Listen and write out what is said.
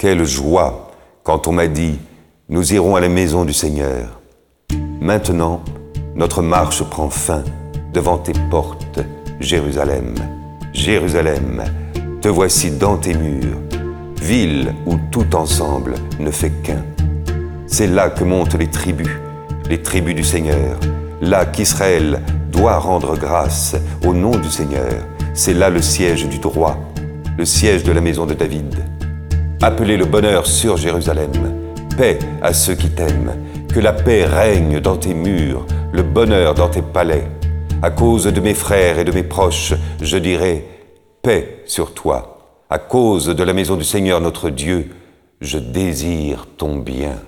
Quelle joie quand on m'a dit, nous irons à la maison du Seigneur. Maintenant, notre marche prend fin devant tes portes, Jérusalem. Jérusalem, te voici dans tes murs, ville où tout ensemble ne fait qu'un. C'est là que montent les tribus, les tribus du Seigneur, là qu'Israël doit rendre grâce au nom du Seigneur. C'est là le siège du droit, le siège de la maison de David. Appelez le bonheur sur Jérusalem, paix à ceux qui t'aiment, que la paix règne dans tes murs, le bonheur dans tes palais. À cause de mes frères et de mes proches, je dirai paix sur toi. À cause de la maison du Seigneur notre Dieu, je désire ton bien.